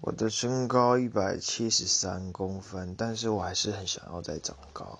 我的身高一百七十三公分但是我还是很想要再长高。